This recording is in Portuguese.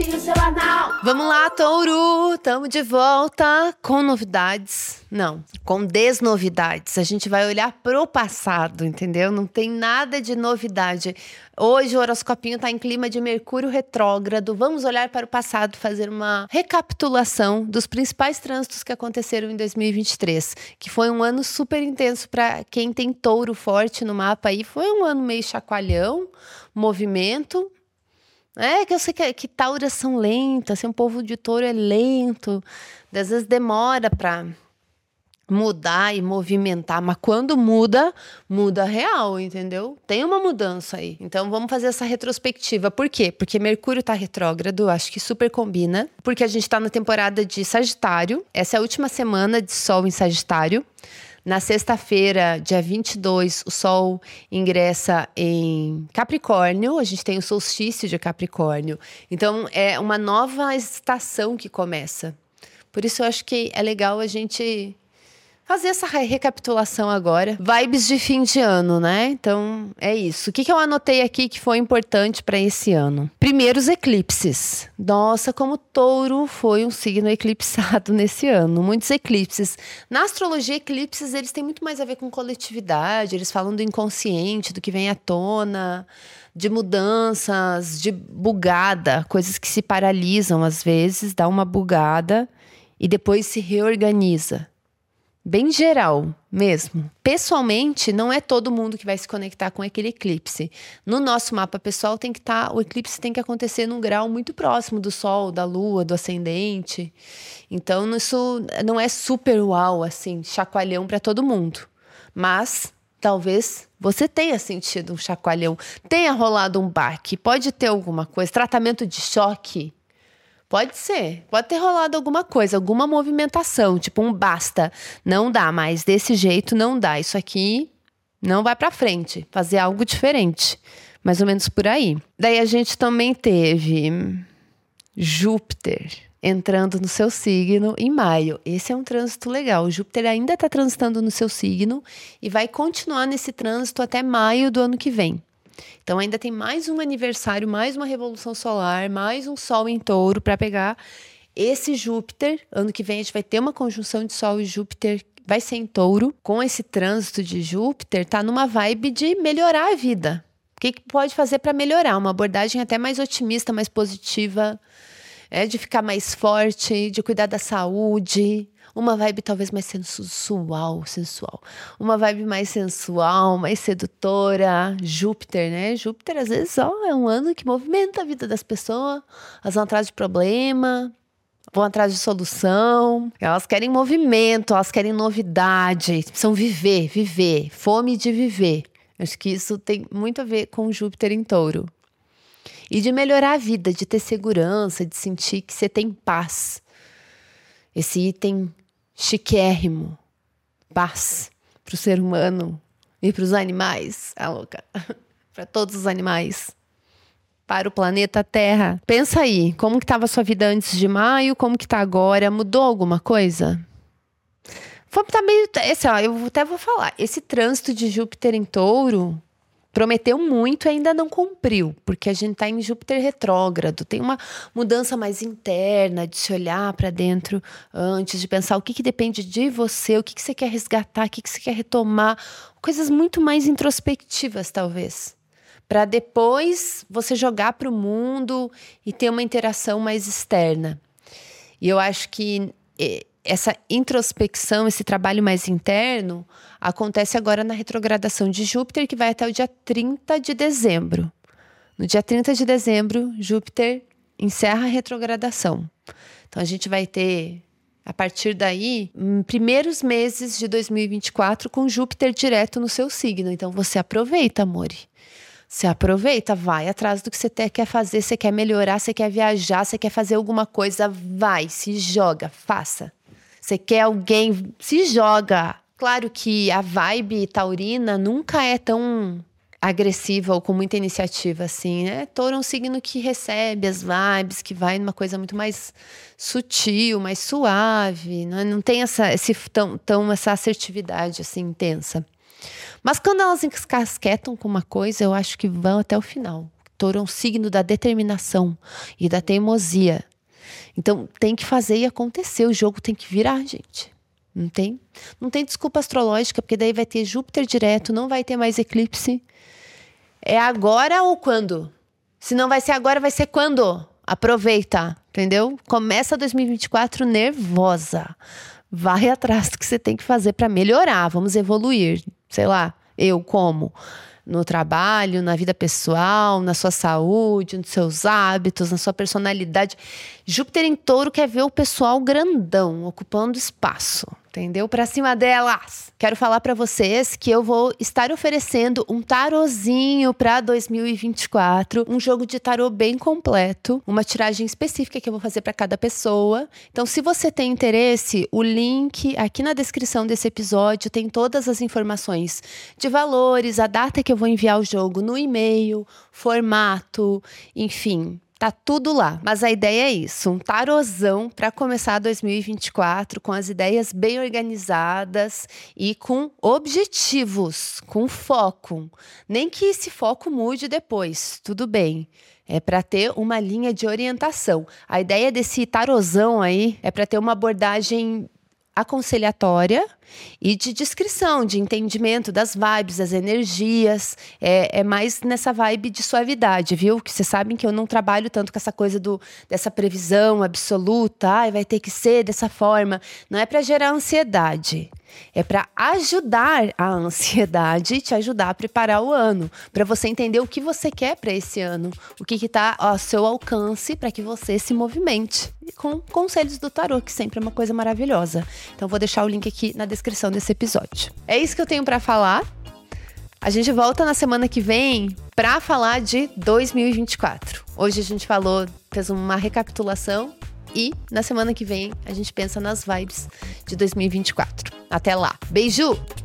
horoscopinho semanal. Vamos lá, Touro! Tamo de volta com novidades. Não, com desnovidades. A gente vai olhar pro passado, entendeu? Não tem nada de novidade. Hoje o horoscopinho tá em clima de Mercúrio retrógrado. Vamos olhar para o passado, fazer uma recapitulação dos principais trânsitos que aconteceram em 2023, que foi um ano super intenso para quem tem touro forte no mapa aí. Foi um ano meio chacoalhão, movimento, é que eu sei que, que tauras são lentas, assim, o povo de touro é lento, às vezes demora para mudar e movimentar, mas quando muda, muda real, entendeu? Tem uma mudança aí. Então vamos fazer essa retrospectiva. Por quê? Porque Mercúrio tá retrógrado, acho que super combina, porque a gente tá na temporada de Sagitário. Essa é a última semana de Sol em Sagitário. Na sexta-feira, dia 22, o Sol ingressa em Capricórnio, a gente tem o solstício de Capricórnio. Então, é uma nova estação que começa. Por isso, eu acho que é legal a gente fazer essa recapitulação agora. Vibes de fim de ano, né? Então é isso. O que, que eu anotei aqui que foi importante para esse ano? Primeiros eclipses. Nossa, como touro foi um signo eclipsado nesse ano. Muitos eclipses. Na astrologia, eclipses eles têm muito mais a ver com coletividade. Eles falam do inconsciente, do que vem à tona de mudanças, de bugada, coisas que se paralisam às vezes, dá uma bugada e depois se reorganiza bem geral mesmo. Pessoalmente, não é todo mundo que vai se conectar com aquele eclipse. No nosso mapa pessoal tem que estar, tá, o eclipse tem que acontecer num grau muito próximo do sol, da lua, do ascendente. Então, isso não é super uau assim, chacoalhão para todo mundo. Mas talvez você tenha sentido um chacoalhão, tenha rolado um baque, pode ter alguma coisa, tratamento de choque Pode ser. Pode ter rolado alguma coisa, alguma movimentação, tipo um basta. Não dá mais, desse jeito não dá. Isso aqui não vai para frente. Fazer algo diferente. Mais ou menos por aí. Daí a gente também teve Júpiter entrando no seu signo em maio. Esse é um trânsito legal. Júpiter ainda está transitando no seu signo e vai continuar nesse trânsito até maio do ano que vem. Então ainda tem mais um aniversário, mais uma revolução solar, mais um Sol em touro para pegar esse Júpiter. Ano que vem a gente vai ter uma conjunção de Sol e Júpiter vai ser em touro. Com esse trânsito de Júpiter, tá numa vibe de melhorar a vida. O que, que pode fazer para melhorar? Uma abordagem até mais otimista, mais positiva, é, de ficar mais forte, de cuidar da saúde, uma vibe talvez mais sensual, sensual. Uma vibe mais sensual, mais sedutora. Júpiter, né? Júpiter, às vezes, ó, é um ano que movimenta a vida das pessoas. Elas vão atrás de problema, vão atrás de solução. Elas querem movimento, elas querem novidade. Precisam viver, viver. Fome de viver. Acho que isso tem muito a ver com Júpiter em touro. E de melhorar a vida, de ter segurança, de sentir que você tem paz. Esse item chiquérrimo, paz para o ser humano e para os animais, a louca, para todos os animais, para o planeta Terra. Pensa aí, como que estava sua vida antes de maio, como que está agora? Mudou alguma coisa? Foi tá meio, esse, ó, eu até vou falar, esse trânsito de Júpiter em Touro prometeu muito e ainda não cumpriu, porque a gente está em Júpiter retrógrado, tem uma mudança mais interna de se olhar para dentro antes de pensar o que, que depende de você, o que, que você quer resgatar, o que, que você quer retomar, coisas muito mais introspectivas, talvez. Para depois você jogar para o mundo e ter uma interação mais externa. E eu acho que eh, essa introspecção, esse trabalho mais interno, acontece agora na retrogradação de Júpiter, que vai até o dia 30 de dezembro. No dia 30 de dezembro, Júpiter encerra a retrogradação. Então a gente vai ter, a partir daí, primeiros meses de 2024 com Júpiter direto no seu signo. Então você aproveita, amore. Você aproveita, vai atrás do que você quer fazer, você quer melhorar, você quer viajar, você quer fazer alguma coisa, vai, se joga, faça. Você quer alguém, se joga. Claro que a vibe taurina nunca é tão agressiva ou com muita iniciativa assim, né? Touro é um signo que recebe as vibes, que vai numa coisa muito mais sutil, mais suave, né? não tem essa esse tão, tão essa assertividade assim intensa. Mas quando elas encasquetam com uma coisa, eu acho que vão até o final. Touro é um signo da determinação e da teimosia. Então tem que fazer e acontecer, o jogo tem que virar, gente. Não tem? Não tem desculpa astrológica, porque daí vai ter Júpiter direto, não vai ter mais eclipse. É agora ou quando? Se não vai ser agora, vai ser quando? Aproveita, entendeu? Começa 2024 nervosa. Vai atrás do que você tem que fazer para melhorar. Vamos evoluir. Sei lá, eu como? No trabalho, na vida pessoal, na sua saúde, nos seus hábitos, na sua personalidade. Júpiter em touro quer ver o pessoal grandão, ocupando espaço entendeu? Para cima delas. Quero falar para vocês que eu vou estar oferecendo um tarozinho para 2024, um jogo de tarô bem completo, uma tiragem específica que eu vou fazer para cada pessoa. Então, se você tem interesse, o link aqui na descrição desse episódio tem todas as informações de valores, a data que eu vou enviar o jogo no e-mail, formato, enfim, Tá tudo lá. Mas a ideia é isso: um tarozão para começar 2024 com as ideias bem organizadas e com objetivos, com foco. Nem que esse foco mude depois, tudo bem. É para ter uma linha de orientação. A ideia desse tarozão aí é para ter uma abordagem aconselhatória e de descrição, de entendimento das vibes, das energias. É, é mais nessa vibe de suavidade, viu? Que vocês sabem que eu não trabalho tanto com essa coisa do, dessa previsão absoluta, ah, vai ter que ser dessa forma. Não é para gerar ansiedade. É para ajudar a ansiedade e te ajudar a preparar o ano, para você entender o que você quer para esse ano, o que está ao seu alcance para que você se movimente. E com conselhos do tarô, que sempre é uma coisa maravilhosa. Então vou deixar o link aqui na descrição descrição desse episódio. É isso que eu tenho para falar. A gente volta na semana que vem para falar de 2024. Hoje a gente falou, fez uma recapitulação e na semana que vem a gente pensa nas vibes de 2024. Até lá. Beijo!